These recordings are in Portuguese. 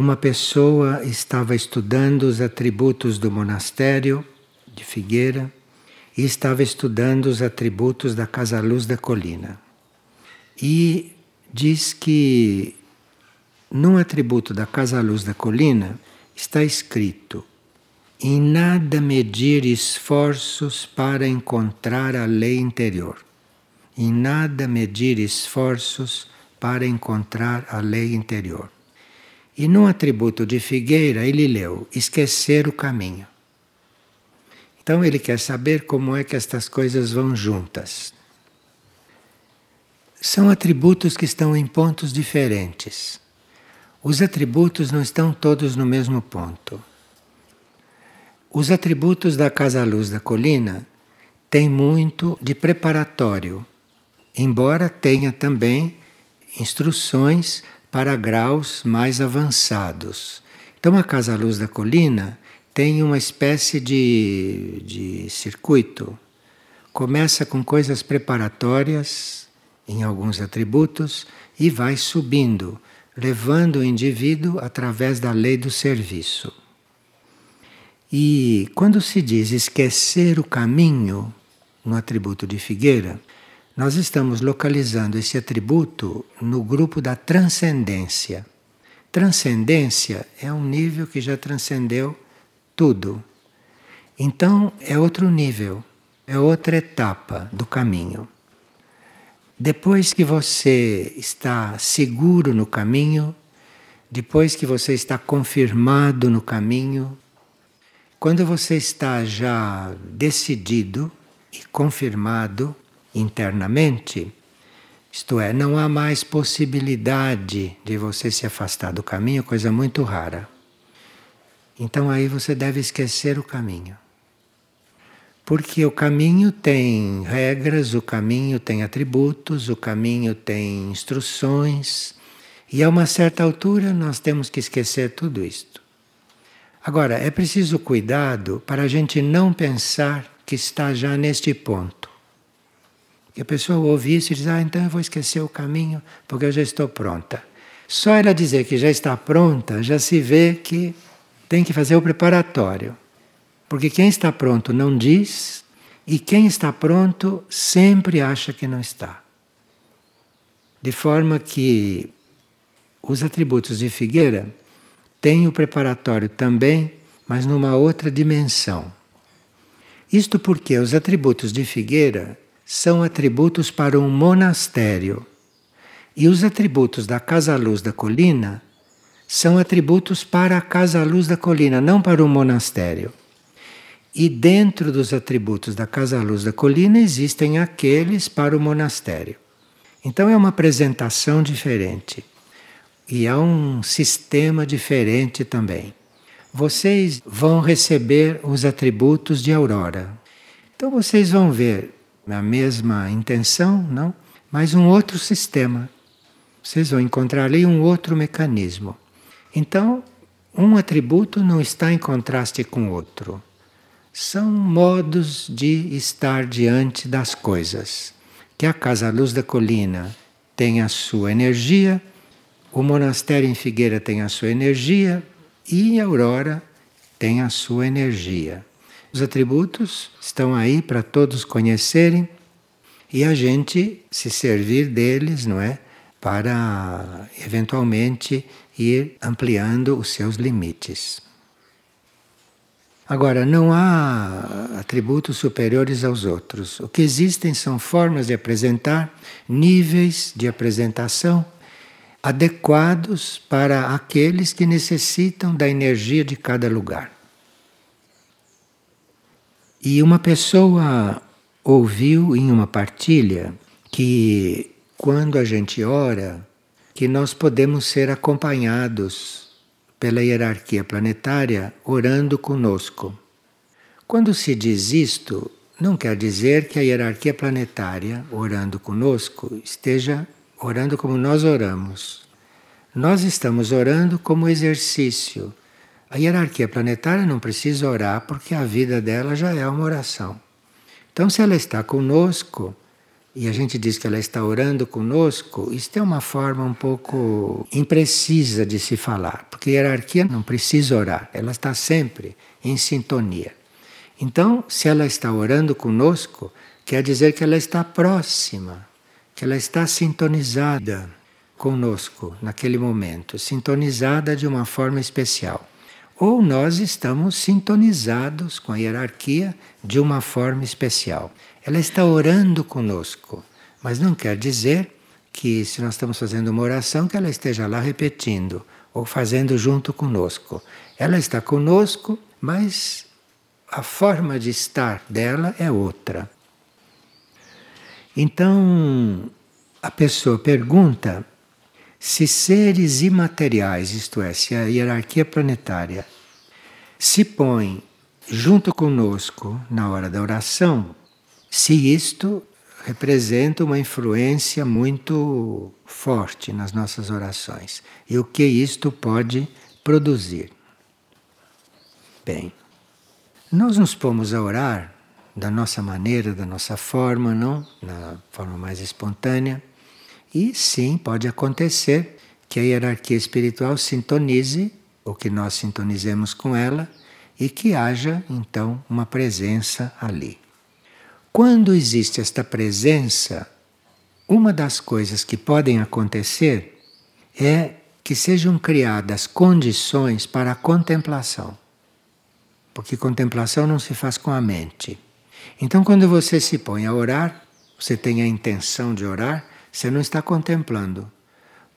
uma pessoa estava estudando os atributos do monastério de Figueira e estava estudando os atributos da Casa Luz da Colina. E diz que num atributo da Casa Luz da Colina está escrito: em nada medir esforços para encontrar a lei interior. Em nada medir esforços para encontrar a lei interior. E num atributo de Figueira, ele leu: esquecer o caminho. Então ele quer saber como é que estas coisas vão juntas. São atributos que estão em pontos diferentes. Os atributos não estão todos no mesmo ponto. Os atributos da Casa Luz da Colina têm muito de preparatório, embora tenha também instruções para graus mais avançados. Então, a Casa Luz da Colina tem uma espécie de, de circuito. Começa com coisas preparatórias em alguns atributos e vai subindo, levando o indivíduo através da lei do serviço. E quando se diz esquecer o caminho no atributo de Figueira, nós estamos localizando esse atributo no grupo da transcendência. Transcendência é um nível que já transcendeu tudo. Então é outro nível, é outra etapa do caminho. Depois que você está seguro no caminho, depois que você está confirmado no caminho, quando você está já decidido e confirmado, internamente, isto é, não há mais possibilidade de você se afastar do caminho, coisa muito rara. Então aí você deve esquecer o caminho. Porque o caminho tem regras, o caminho tem atributos, o caminho tem instruções, e a uma certa altura nós temos que esquecer tudo isto. Agora, é preciso cuidado para a gente não pensar que está já neste ponto. Que a pessoa ouve isso e diz: Ah, então eu vou esquecer o caminho porque eu já estou pronta. Só ela dizer que já está pronta, já se vê que tem que fazer o preparatório. Porque quem está pronto não diz, e quem está pronto sempre acha que não está. De forma que os atributos de Figueira têm o preparatório também, mas numa outra dimensão. Isto porque os atributos de Figueira são atributos para um monastério. E os atributos da Casa Luz da Colina são atributos para a Casa Luz da Colina, não para o monastério. E dentro dos atributos da Casa Luz da Colina existem aqueles para o monastério. Então é uma apresentação diferente. E há um sistema diferente também. Vocês vão receber os atributos de Aurora. Então vocês vão ver a mesma intenção, não? Mas um outro sistema. Vocês vão encontrar ali um outro mecanismo. Então, um atributo não está em contraste com outro. São modos de estar diante das coisas. Que a Casa Luz da Colina tem a sua energia, o monastério em Figueira tem a sua energia e a Aurora tem a sua energia. Os atributos estão aí para todos conhecerem e a gente se servir deles, não é? Para eventualmente ir ampliando os seus limites. Agora, não há atributos superiores aos outros. O que existem são formas de apresentar, níveis de apresentação adequados para aqueles que necessitam da energia de cada lugar. E uma pessoa ouviu em uma partilha que quando a gente ora, que nós podemos ser acompanhados pela hierarquia planetária orando conosco. Quando se diz isto, não quer dizer que a hierarquia planetária orando conosco esteja orando como nós oramos. Nós estamos orando como exercício a hierarquia planetária não precisa orar porque a vida dela já é uma oração. Então, se ela está conosco, e a gente diz que ela está orando conosco, isso é uma forma um pouco imprecisa de se falar, porque hierarquia não precisa orar, ela está sempre em sintonia. Então, se ela está orando conosco, quer dizer que ela está próxima, que ela está sintonizada conosco naquele momento, sintonizada de uma forma especial. Ou nós estamos sintonizados com a hierarquia de uma forma especial. Ela está orando conosco, mas não quer dizer que se nós estamos fazendo uma oração que ela esteja lá repetindo ou fazendo junto conosco. Ela está conosco, mas a forma de estar dela é outra. Então, a pessoa pergunta se seres imateriais, isto é, se a hierarquia planetária se põe junto conosco na hora da oração, se isto representa uma influência muito forte nas nossas orações e o que isto pode produzir. Bem, nós nos pomos a orar da nossa maneira, da nossa forma, não? Na forma mais espontânea. E sim, pode acontecer que a hierarquia espiritual sintonize, ou que nós sintonizemos com ela, e que haja então uma presença ali. Quando existe esta presença, uma das coisas que podem acontecer é que sejam criadas condições para a contemplação. Porque contemplação não se faz com a mente. Então, quando você se põe a orar, você tem a intenção de orar, você não está contemplando.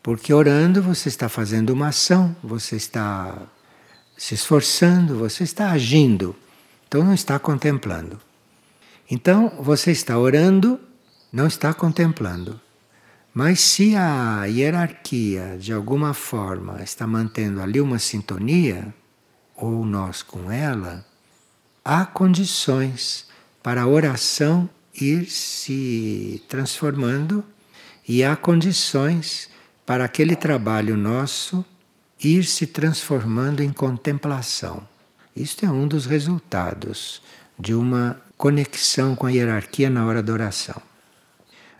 Porque orando você está fazendo uma ação, você está se esforçando, você está agindo. Então não está contemplando. Então você está orando, não está contemplando. Mas se a hierarquia de alguma forma está mantendo ali uma sintonia, ou nós com ela, há condições para a oração ir se transformando e há condições para aquele trabalho nosso ir se transformando em contemplação. Isto é um dos resultados de uma conexão com a hierarquia na hora da oração.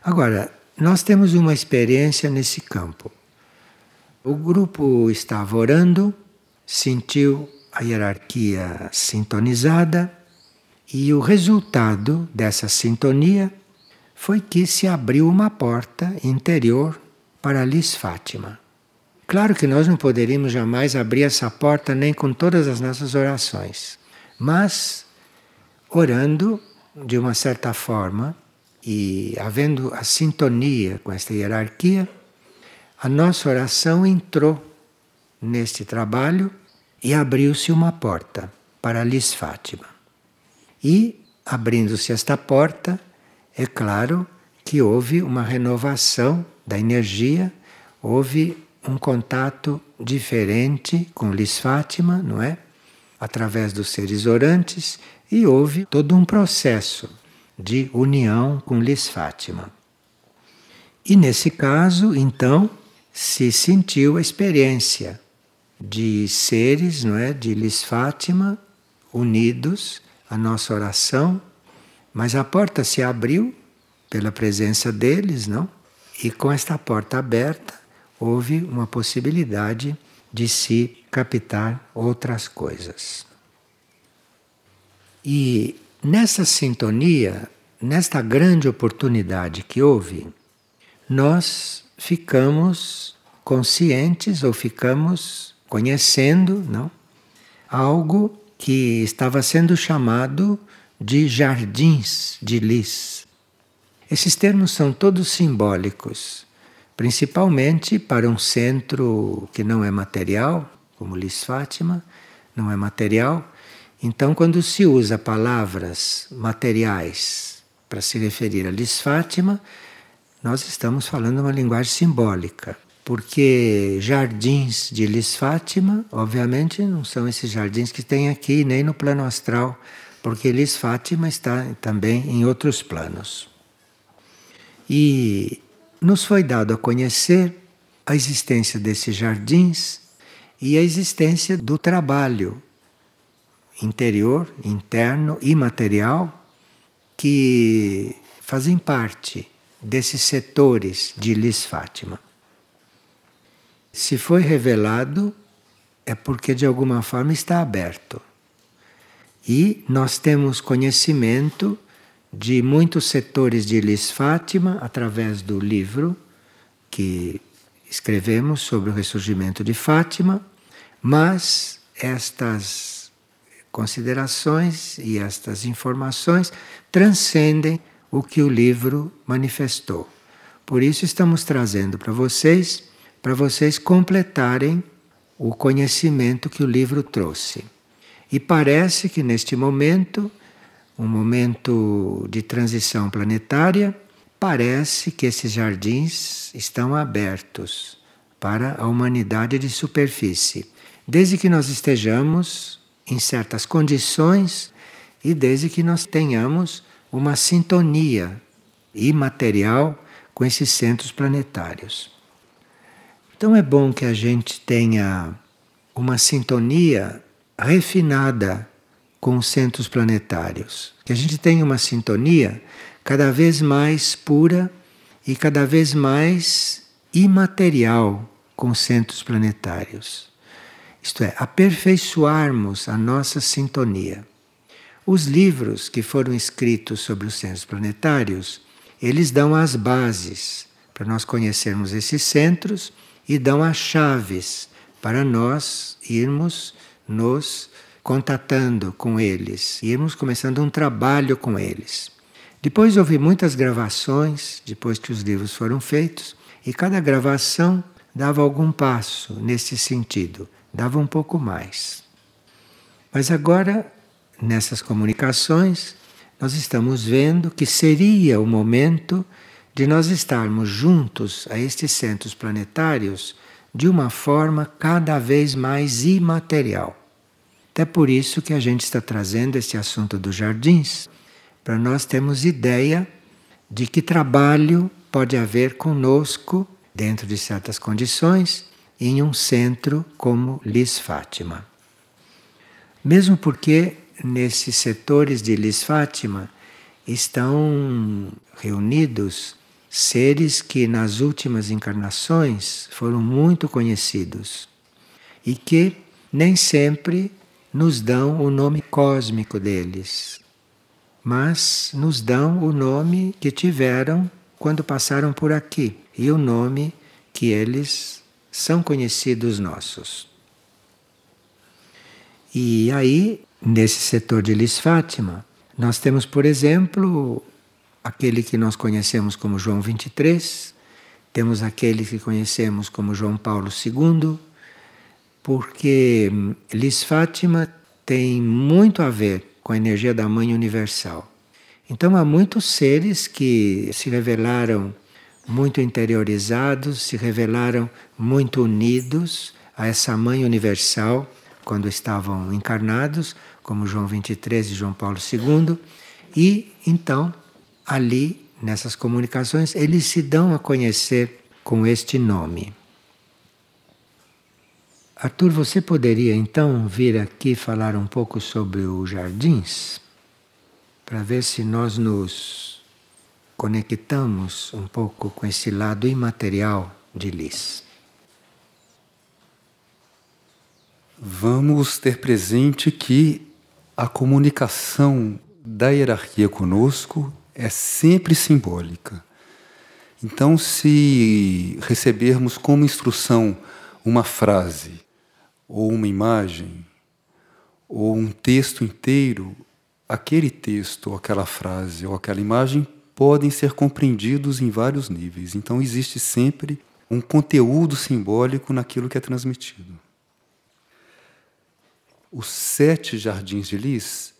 Agora, nós temos uma experiência nesse campo. O grupo estava orando, sentiu a hierarquia sintonizada e o resultado dessa sintonia foi que se abriu uma porta interior para Liz Fátima. Claro que nós não poderíamos jamais abrir essa porta nem com todas as nossas orações, mas orando de uma certa forma e havendo a sintonia com esta hierarquia, a nossa oração entrou neste trabalho e abriu-se uma porta para Liz Fátima. E, abrindo-se esta porta, é claro que houve uma renovação da energia, houve um contato diferente com Liz Fátima, não é? Através dos seres orantes, e houve todo um processo de união com Liz Fátima. E nesse caso, então, se sentiu a experiência de seres, não é, de Liz Fátima unidos à nossa oração, mas a porta se abriu pela presença deles, não? E com esta porta aberta, houve uma possibilidade de se captar outras coisas. E nessa sintonia, nesta grande oportunidade que houve, nós ficamos conscientes ou ficamos conhecendo, não? Algo que estava sendo chamado de jardins de lis. Esses termos são todos simbólicos, principalmente para um centro que não é material, como Lis Fátima, não é material. Então, quando se usa palavras materiais para se referir a Lis Fátima, nós estamos falando uma linguagem simbólica, porque jardins de Lis Fátima, obviamente, não são esses jardins que tem aqui, nem no plano astral, porque Lis Fátima está também em outros planos. E nos foi dado a conhecer a existência desses jardins e a existência do trabalho interior, interno e material que fazem parte desses setores de Lis Fátima. Se foi revelado, é porque de alguma forma está aberto. E nós temos conhecimento de muitos setores de Lis Fátima através do livro que escrevemos sobre o ressurgimento de Fátima, mas estas considerações e estas informações transcendem o que o livro manifestou. Por isso estamos trazendo para vocês, para vocês completarem o conhecimento que o livro trouxe. E parece que neste momento, um momento de transição planetária, parece que esses jardins estão abertos para a humanidade de superfície, desde que nós estejamos em certas condições e desde que nós tenhamos uma sintonia imaterial com esses centros planetários. Então é bom que a gente tenha uma sintonia refinada com os centros planetários, que a gente tenha uma sintonia cada vez mais pura e cada vez mais imaterial com os centros planetários. Isto é, aperfeiçoarmos a nossa sintonia. Os livros que foram escritos sobre os centros planetários, eles dão as bases para nós conhecermos esses centros e dão as chaves para nós irmos nos contatando com eles, irmos começando um trabalho com eles. Depois houve muitas gravações, depois que os livros foram feitos, e cada gravação dava algum passo nesse sentido, dava um pouco mais. Mas agora, nessas comunicações, nós estamos vendo que seria o momento de nós estarmos juntos a estes centros planetários de uma forma cada vez mais imaterial. Até por isso que a gente está trazendo esse assunto dos jardins, para nós termos ideia de que trabalho pode haver conosco, dentro de certas condições, em um centro como Lis Fátima. Mesmo porque nesses setores de Lis Fátima estão reunidos seres que nas últimas encarnações foram muito conhecidos e que nem sempre nos dão o nome cósmico deles, mas nos dão o nome que tiveram quando passaram por aqui e o nome que eles são conhecidos nossos. E aí, nesse setor de Lis Fátima, nós temos, por exemplo, aquele que nós conhecemos como João 23, temos aquele que conhecemos como João Paulo II, porque Lis Fátima tem muito a ver com a energia da Mãe Universal. Então há muitos seres que se revelaram muito interiorizados, se revelaram muito unidos a essa Mãe Universal quando estavam encarnados, como João 23 e João Paulo II, e então ali, nessas comunicações, eles se dão a conhecer com este nome. Arthur, você poderia então vir aqui falar um pouco sobre os jardins? Para ver se nós nos conectamos um pouco com esse lado imaterial de Lis. Vamos ter presente que a comunicação da hierarquia conosco é sempre simbólica. Então, se recebermos como instrução uma frase, ou uma imagem, ou um texto inteiro, aquele texto, ou aquela frase, ou aquela imagem podem ser compreendidos em vários níveis. Então, existe sempre um conteúdo simbólico naquilo que é transmitido. Os sete jardins de Lis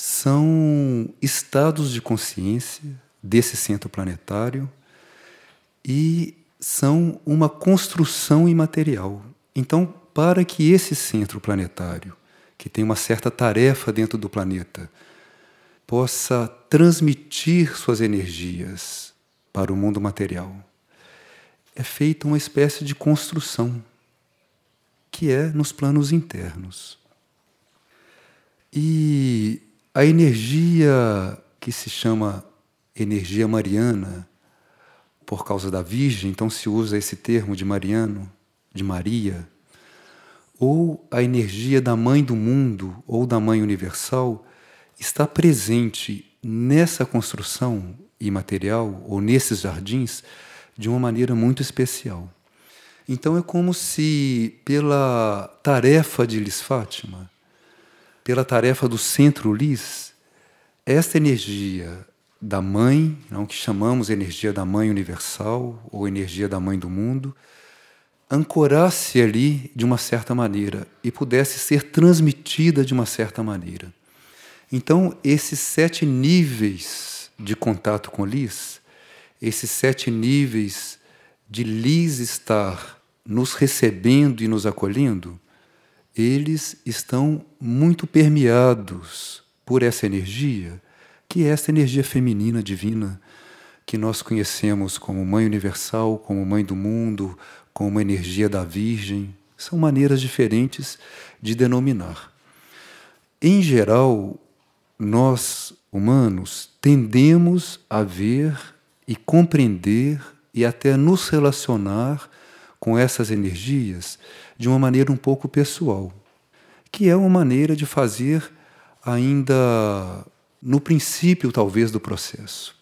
são estados de consciência desse centro planetário e são uma construção imaterial. Então, para que esse centro planetário, que tem uma certa tarefa dentro do planeta, possa transmitir suas energias para o mundo material, é feita uma espécie de construção, que é nos planos internos. E a energia que se chama energia mariana, por causa da Virgem, então se usa esse termo de Mariano, de Maria, ou a energia da Mãe do Mundo ou da Mãe Universal está presente nessa construção imaterial ou nesses jardins de uma maneira muito especial. Então é como se, pela tarefa de Lis Fátima, pela tarefa do Centro Lis, esta energia da Mãe, não que chamamos energia da Mãe Universal ou energia da Mãe do Mundo, ancorasse ali de uma certa maneira e pudesse ser transmitida de uma certa maneira. Então, esses sete níveis de contato com Lis, esses sete níveis de Lis estar nos recebendo e nos acolhendo, eles estão muito permeados por essa energia que é essa energia feminina divina que nós conhecemos como Mãe Universal, como Mãe do Mundo, como energia da Virgem. São maneiras diferentes de denominar. Em geral, nós, humanos, tendemos a ver e compreender e até nos relacionar com essas energias de uma maneira um pouco pessoal, que é uma maneira de fazer ainda no princípio, talvez, do processo.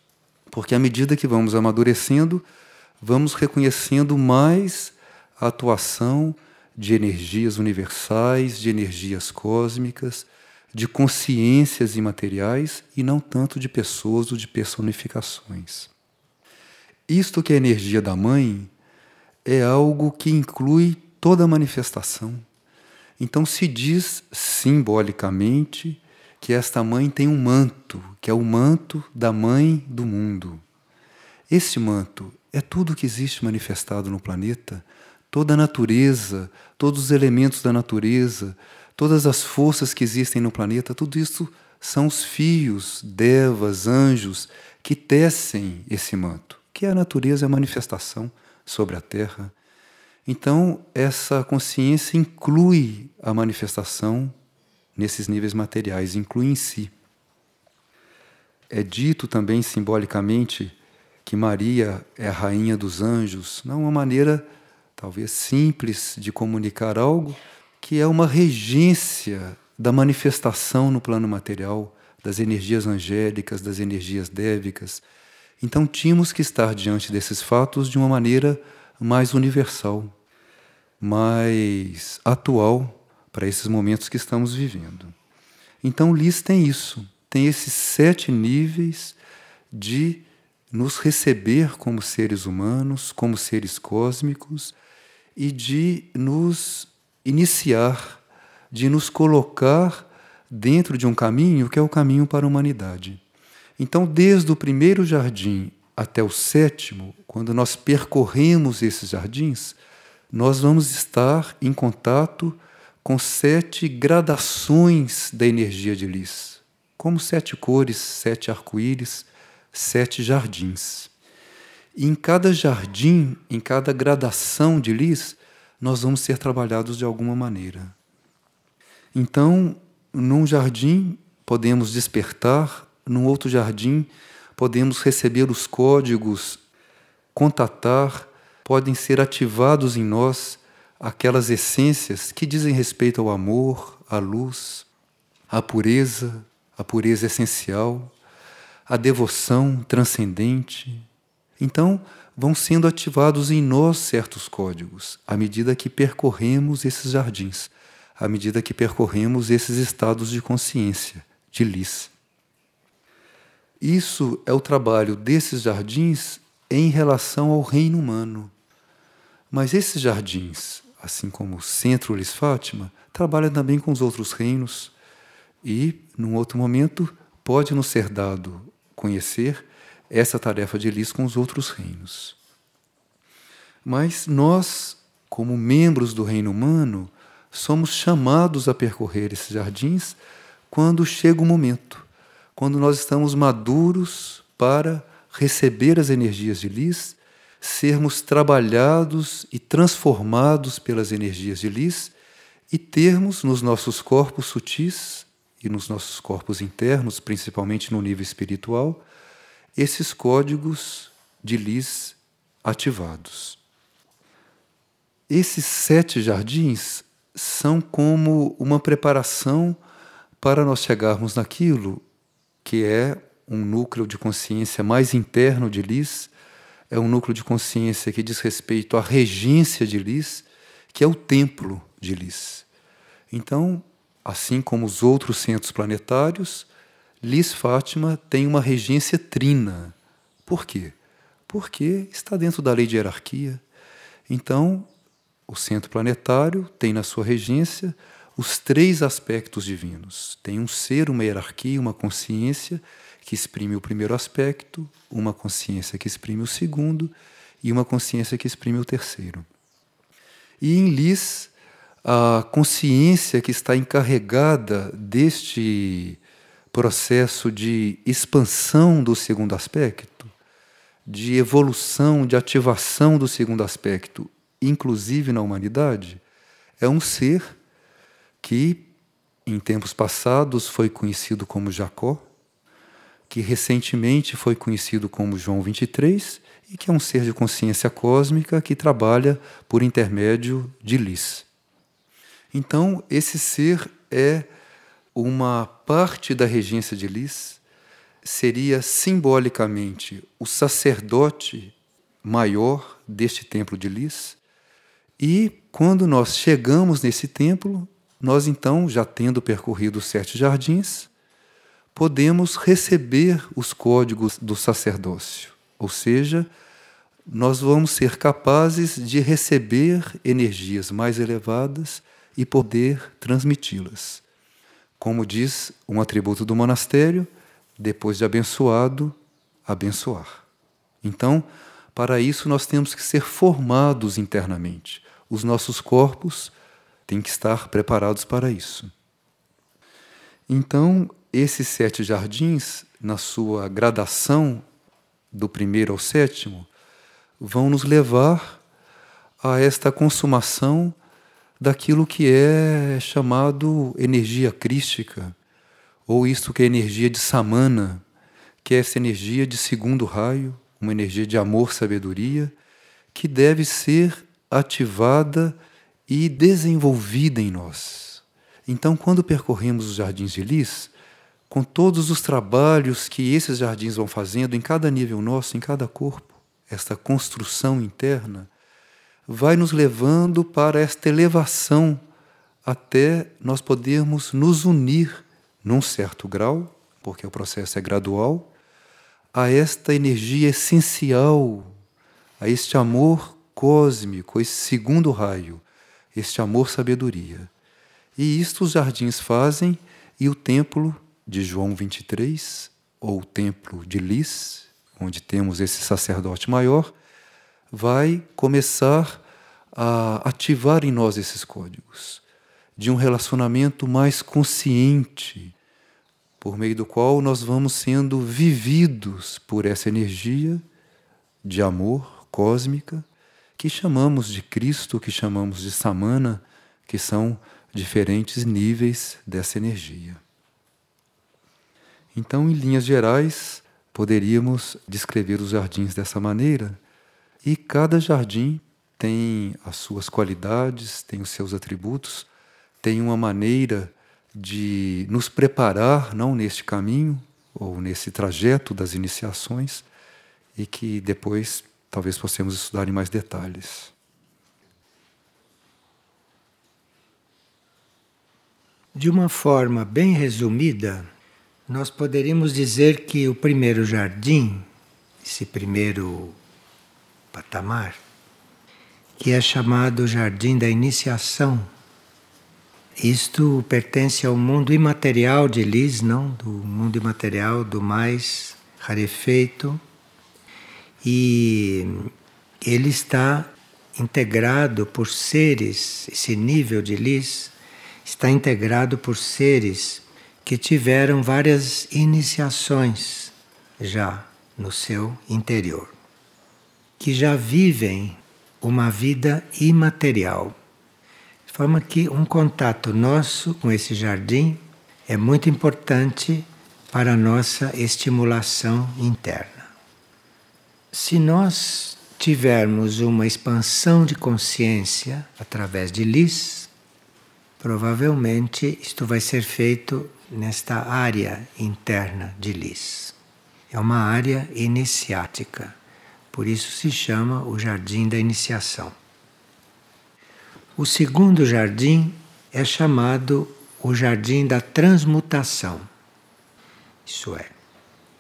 Porque à medida que vamos amadurecendo, vamos reconhecendo mais a atuação de energias universais, de energias cósmicas, de consciências imateriais e não tanto de pessoas ou de personificações. Isto que é a energia da mãe é algo que inclui toda manifestação. Então se diz simbolicamente que esta mãe tem um manto, que é o manto da mãe do mundo. Esse manto é tudo que existe manifestado no planeta, toda a natureza, todos os elementos da natureza, todas as forças que existem no planeta, tudo isso são os fios, devas, anjos que tecem esse manto, que é a natureza, a manifestação sobre a Terra. Então, essa consciência inclui a manifestação nesses níveis materiais, inclui em si. É dito também simbolicamente que Maria é a rainha dos anjos, não uma maneira talvez simples de comunicar algo que é uma regência da manifestação no plano material das energias angélicas, das energias dévicas. Então tínhamos que estar diante desses fatos de uma maneira mais universal, mais atual para esses momentos que estamos vivendo. Então, Lis tem isso, tem esses sete níveis de nos receber como seres humanos, como seres cósmicos e de nos iniciar, de nos colocar dentro de um caminho que é o caminho para a humanidade. Então, desde o primeiro jardim até o sétimo, quando nós percorremos esses jardins, nós vamos estar em contato com sete gradações da energia de Lis, como sete cores, sete arco-íris, sete jardins. E em cada jardim, em cada gradação de Lis, nós vamos ser trabalhados de alguma maneira. Então, num jardim, podemos despertar, num outro jardim, podemos receber os códigos, contatar, podem ser ativados em nós aquelas essências que dizem respeito ao amor, à luz, à pureza, à pureza essencial, à devoção transcendente. Então, vão sendo ativados em nós certos códigos à medida que percorremos esses jardins, à medida que percorremos esses estados de consciência, de lis. Isso é o trabalho desses jardins em relação ao reino humano. Mas esses jardins, assim como o Centro Lis Fátima, trabalha também com os outros reinos e, num outro momento, pode nos ser dado conhecer essa tarefa de Lis com os outros reinos. Mas nós, como membros do reino humano, somos chamados a percorrer esses jardins quando chega o momento, quando nós estamos maduros para receber as energias de Lis sermos trabalhados e transformados pelas energias de Lis e termos nos nossos corpos sutis e nos nossos corpos internos, principalmente no nível espiritual, esses códigos de Lis ativados. Esses sete jardins são como uma preparação para nós chegarmos naquilo que é um núcleo de consciência mais interno de Lis, é um núcleo de consciência que diz respeito à regência de Lis, que é o templo de Lis. Então, assim como os outros centros planetários, Lis Fátima tem uma regência trina. Por quê? Porque está dentro da lei de hierarquia. Então, o centro planetário tem na sua regência os três aspectos divinos. Tem um ser, uma hierarquia, uma consciência que exprime o primeiro aspecto, uma consciência que exprime o segundo e uma consciência que exprime o terceiro. E em Lis, a consciência que está encarregada deste processo de expansão do segundo aspecto, de evolução, de ativação do segundo aspecto, inclusive na humanidade, é um ser que em tempos passados foi conhecido como Jacó, que recentemente foi conhecido como João 23 e que é um ser de consciência cósmica que trabalha por intermédio de Lis. Então, esse ser é uma parte da regência de Lis, seria simbolicamente o sacerdote maior deste templo de Lis. E quando nós chegamos nesse templo, nós então, já tendo percorrido os sete jardins, podemos receber os códigos do sacerdócio, ou seja, nós vamos ser capazes de receber energias mais elevadas e poder transmiti-las. Como diz um atributo do monastério, depois de abençoado, abençoar. Então, para isso nós temos que ser formados internamente. Os nossos corpos tem que estar preparados para isso. Então, esses sete jardins, na sua gradação do primeiro ao sétimo, vão nos levar a esta consumação daquilo que é chamado energia crística, ou isto que é energia de samana, que é essa energia de segundo raio, uma energia de amor, sabedoria, que deve ser ativada e desenvolvida em nós. Então, quando percorremos os jardins de Lis, com todos os trabalhos que esses jardins vão fazendo em cada nível nosso, em cada corpo, esta construção interna, vai nos levando para esta elevação até nós podermos nos unir num certo grau, porque o processo é gradual, a esta energia essencial, a este amor cósmico, esse segundo raio, este amor-sabedoria. E isto os jardins fazem e o templo de João 23, ou o templo de Lis, onde temos esse sacerdote maior, vai começar a ativar em nós esses códigos de um relacionamento mais consciente, por meio do qual nós vamos sendo vividos por essa energia de amor cósmica que chamamos de Cristo, que chamamos de Samana, que são diferentes níveis dessa energia. Então, em linhas gerais, poderíamos descrever os jardins dessa maneira, e cada jardim tem as suas qualidades, tem os seus atributos, tem uma maneira de nos preparar, não neste caminho ou nesse trajeto das iniciações, e que depois talvez possamos estudar em mais detalhes. De uma forma bem resumida, nós poderíamos dizer que o primeiro jardim, esse primeiro patamar, que é chamado Jardim da Iniciação, isto pertence ao mundo imaterial de Lis, não? Do mundo imaterial, do mais rarefeito, e ele está integrado por seres, esse nível de lis está integrado por seres que tiveram várias iniciações já no seu interior, que já vivem uma vida imaterial. De forma que um contato nosso com esse jardim é muito importante para a nossa estimulação interna. Se nós tivermos uma expansão de consciência através de Lis, provavelmente isto vai ser feito nesta área interna de Lis. É uma área iniciática, por isso se chama o Jardim da Iniciação. O segundo jardim é chamado o Jardim da Transmutação. Isso é,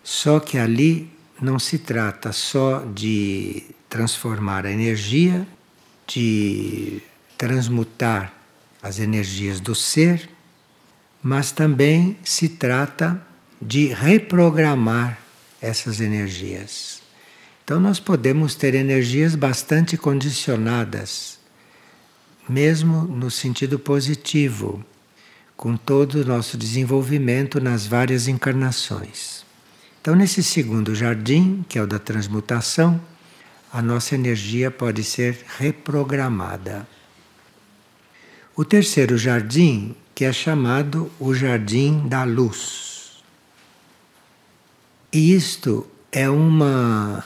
só que ali não se trata só de transformar a energia, de transmutar as energias do ser, mas também se trata de reprogramar essas energias. Então, nós podemos ter energias bastante condicionadas, mesmo no sentido positivo, com todo o nosso desenvolvimento nas várias encarnações. Então, nesse segundo jardim, que é o da transmutação, a nossa energia pode ser reprogramada. O terceiro jardim, que é chamado o jardim da luz. E isto é uma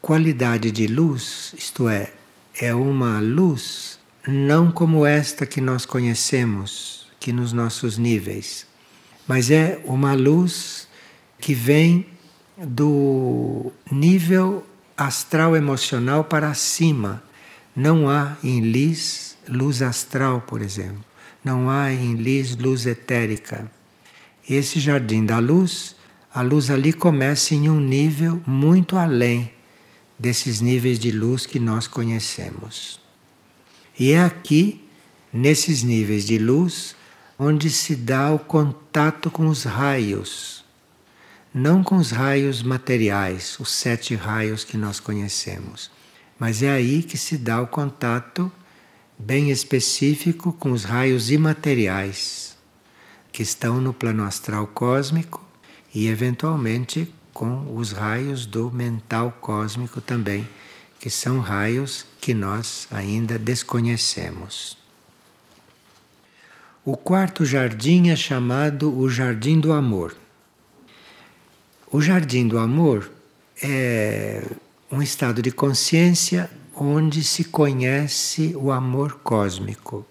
qualidade de luz, isto é, é uma luz não como esta que nós conhecemos, que nos nossos níveis, mas é uma luz que vem do nível astral emocional para cima. Não há em Lis luz astral, por exemplo. Não há em Lis luz etérica. Esse jardim da luz, a luz ali começa em um nível muito além desses níveis de luz que nós conhecemos. E é aqui, nesses níveis de luz, onde se dá o contato com os raios não com os raios materiais, os sete raios que nós conhecemos, mas é aí que se dá o contato bem específico com os raios imateriais, que estão no plano astral cósmico e, eventualmente, com os raios do mental cósmico também, que são raios que nós ainda desconhecemos. O quarto jardim é chamado o Jardim do Amor. O jardim do amor é um estado de consciência onde se conhece o amor cósmico.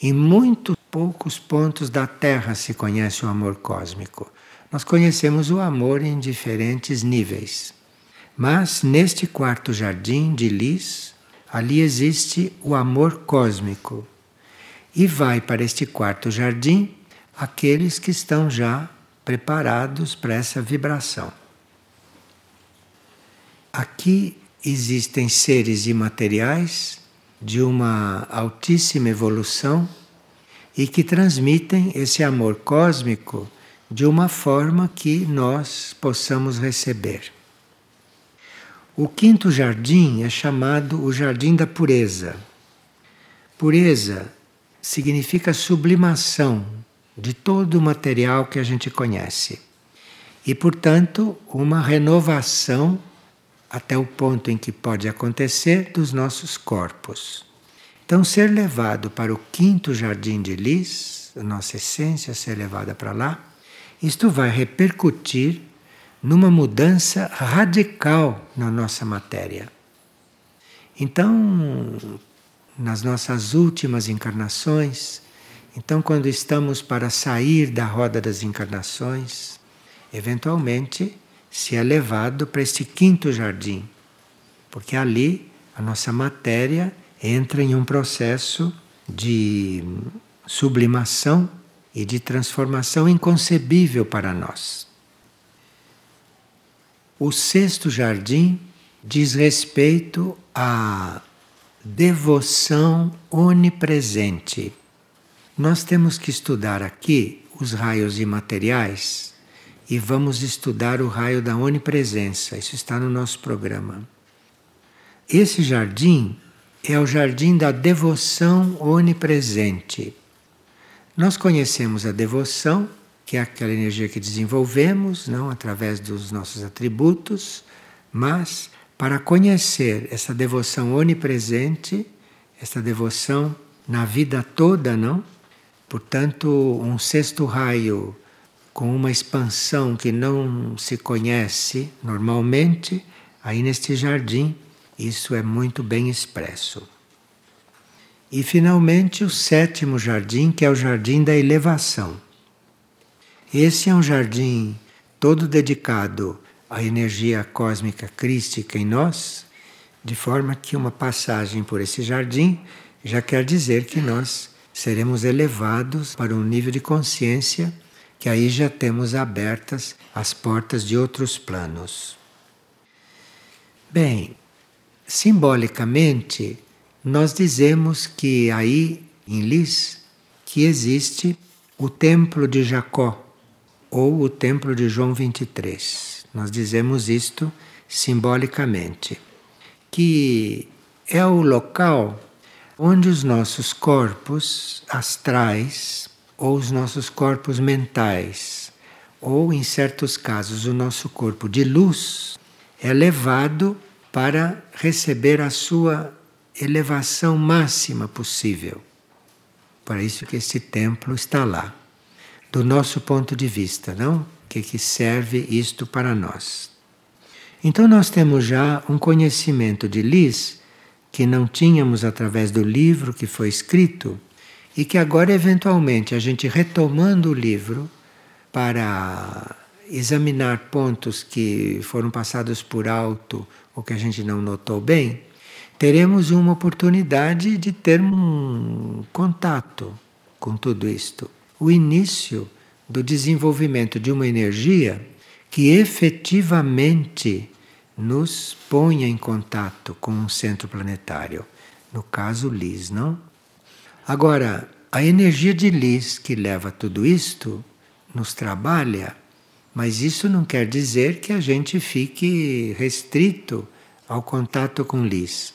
Em muito poucos pontos da Terra se conhece o amor cósmico. Nós conhecemos o amor em diferentes níveis. Mas neste quarto jardim de Lis, ali existe o amor cósmico. E vai para este quarto jardim aqueles que estão já preparados para essa vibração. Aqui existem seres imateriais de uma altíssima evolução e que transmitem esse amor cósmico de uma forma que nós possamos receber. O quinto jardim é chamado o jardim da pureza. Pureza significa sublimação de todo o material que a gente conhece. E, portanto, uma renovação até o ponto em que pode acontecer dos nossos corpos. Então, ser levado para o quinto jardim de Lis, a nossa essência ser levada para lá, isto vai repercutir numa mudança radical na nossa matéria. Então, nas nossas últimas encarnações, então, quando estamos para sair da roda das encarnações, eventualmente se é levado para este quinto jardim, porque ali a nossa matéria entra em um processo de sublimação e de transformação inconcebível para nós. O sexto jardim diz respeito à devoção onipresente. Nós temos que estudar aqui os raios imateriais e vamos estudar o raio da onipresença. Isso está no nosso programa. Esse jardim é o jardim da devoção onipresente. Nós conhecemos a devoção, que é aquela energia que desenvolvemos, não através dos nossos atributos, mas para conhecer essa devoção onipresente, essa devoção na vida toda, não? Portanto, um sexto raio com uma expansão que não se conhece normalmente, aí neste jardim Isso é muito bem expresso. E finalmente o sétimo jardim, que é o jardim da elevação. Esse é um jardim todo dedicado à energia cósmica crística em nós, de forma que uma passagem por esse jardim já quer dizer que nós seremos elevados para um nível de consciência que aí já temos abertas as portas de outros planos. Bem, simbolicamente, nós dizemos que aí em Lis que existe o templo de Jacó ou o templo de João 23. Nós dizemos isto simbolicamente, que é o local onde os nossos corpos astrais ou os nossos corpos mentais, ou em certos casos o nosso corpo de luz, é levado para receber a sua elevação máxima possível. Para isso que esse templo está lá do nosso ponto de vista, não? Que que serve isto para nós? Então nós temos já um conhecimento de Lis que não tínhamos através do livro que foi escrito e que agora eventualmente a gente retomando o livro para examinar pontos que foram passados por alto ou que a gente não notou bem, teremos uma oportunidade de ter um contato com tudo isto o início do desenvolvimento de uma energia que efetivamente nos ponha em contato com um centro planetário, no caso Lis, não? Agora, a energia de Lis que leva tudo isto nos trabalha, mas isso não quer dizer que a gente fique restrito ao contato com Lis.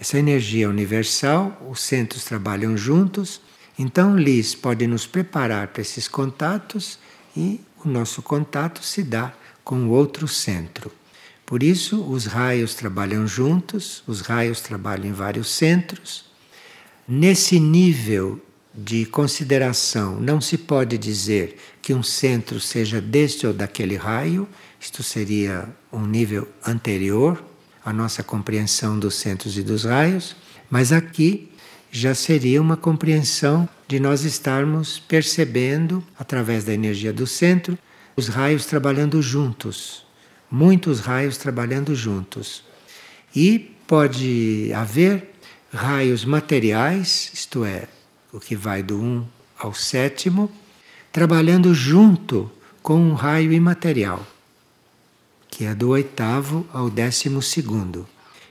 Essa energia é universal, os centros trabalham juntos então, Liz pode nos preparar para esses contatos e o nosso contato se dá com o outro centro. Por isso, os raios trabalham juntos, os raios trabalham em vários centros. Nesse nível de consideração, não se pode dizer que um centro seja deste ou daquele raio, isto seria um nível anterior à nossa compreensão dos centros e dos raios, mas aqui já seria uma compreensão de nós estarmos percebendo, através da energia do centro, os raios trabalhando juntos. Muitos raios trabalhando juntos. E pode haver raios materiais, isto é, o que vai do 1 ao sétimo, trabalhando junto com um raio imaterial, que é do oitavo ao décimo segundo.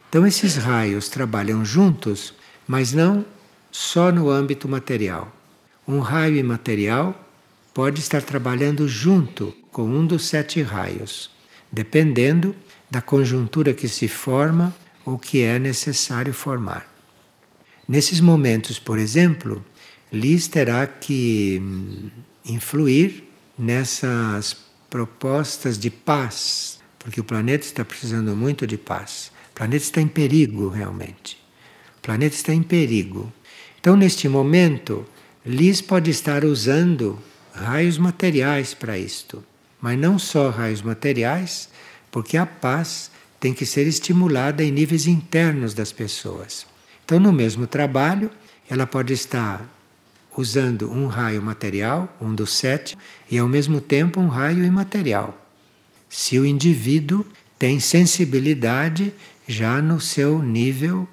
Então, esses raios trabalham juntos mas não só no âmbito material. Um raio imaterial pode estar trabalhando junto com um dos sete raios, dependendo da conjuntura que se forma ou que é necessário formar. Nesses momentos, por exemplo, Liz terá que hum, influir nessas propostas de paz, porque o planeta está precisando muito de paz. O planeta está em perigo realmente planeta está em perigo. Então, neste momento, Liz pode estar usando raios materiais para isto, mas não só raios materiais, porque a paz tem que ser estimulada em níveis internos das pessoas. Então, no mesmo trabalho, ela pode estar usando um raio material, um dos sete, e ao mesmo tempo um raio imaterial. Se o indivíduo tem sensibilidade já no seu nível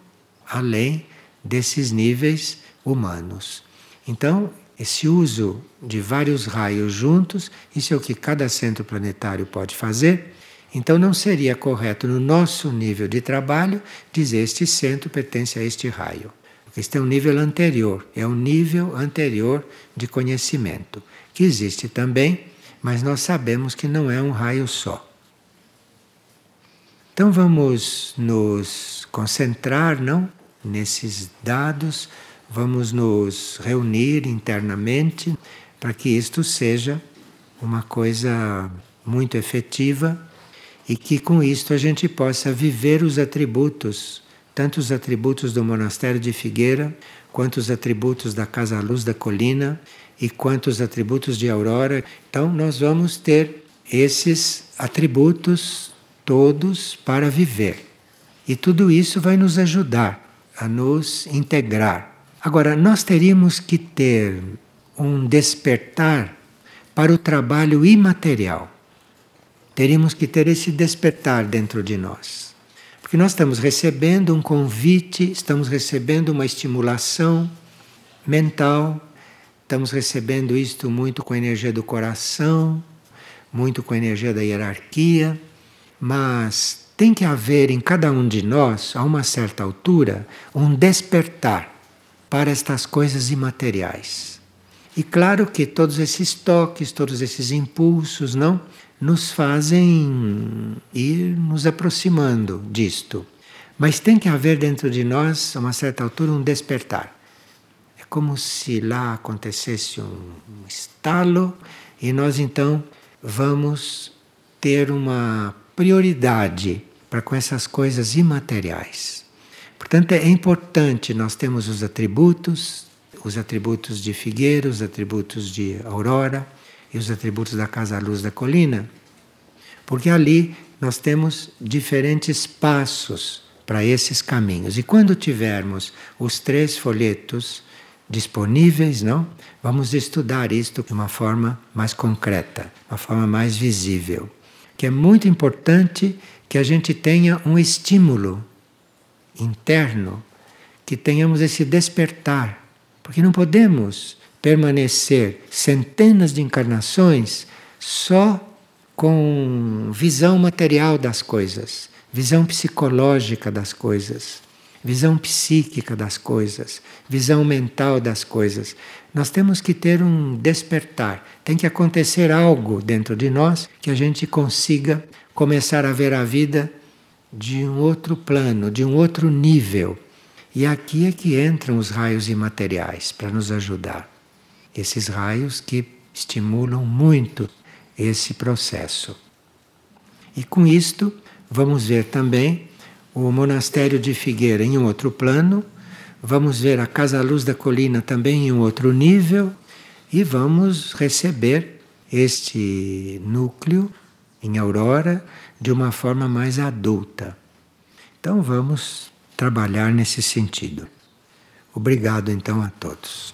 além desses níveis humanos. Então, esse uso de vários raios juntos, isso é o que cada centro planetário pode fazer. Então, não seria correto, no nosso nível de trabalho, dizer este centro pertence a este raio. Porque este é um nível anterior, é um nível anterior de conhecimento, que existe também, mas nós sabemos que não é um raio só. Então, vamos nos concentrar, não? nesses dados, vamos nos reunir internamente para que isto seja uma coisa muito efetiva e que com isto a gente possa viver os atributos, tanto os atributos do monastério de Figueira, quanto os atributos da Casa Luz da Colina e quanto os atributos de Aurora. Então nós vamos ter esses atributos todos para viver. E tudo isso vai nos ajudar a nos integrar. Agora, nós teríamos que ter um despertar para o trabalho imaterial. Teríamos que ter esse despertar dentro de nós. Porque nós estamos recebendo um convite, estamos recebendo uma estimulação mental, estamos recebendo isto muito com a energia do coração, muito com a energia da hierarquia, mas tem que haver em cada um de nós, a uma certa altura, um despertar para estas coisas imateriais. E claro que todos esses toques, todos esses impulsos, não, nos fazem ir nos aproximando disto. Mas tem que haver dentro de nós, a uma certa altura, um despertar. É como se lá acontecesse um estalo e nós então vamos ter uma prioridade para com essas coisas imateriais. Portanto, é importante nós termos os atributos, os atributos de Figueira, os atributos de Aurora e os atributos da Casa Luz da Colina, porque ali nós temos diferentes passos para esses caminhos. E quando tivermos os três folhetos disponíveis, não? Vamos estudar isto de uma forma mais concreta, uma forma mais visível. Que é muito importante que a gente tenha um estímulo interno, que tenhamos esse despertar porque não podemos permanecer centenas de encarnações só com visão material das coisas, visão psicológica das coisas, visão psíquica das coisas, visão mental das coisas. Nós temos que ter um despertar, tem que acontecer algo dentro de nós que a gente consiga começar a ver a vida de um outro plano, de um outro nível e aqui é que entram os raios imateriais para nos ajudar. Esses raios que estimulam muito esse processo. E com isto, vamos ver também o monastério de Figueira em um outro plano, vamos ver a Casa Luz da Colina também em um outro nível e vamos receber este núcleo em Aurora de uma forma mais adulta. Então vamos trabalhar nesse sentido. Obrigado então a todos.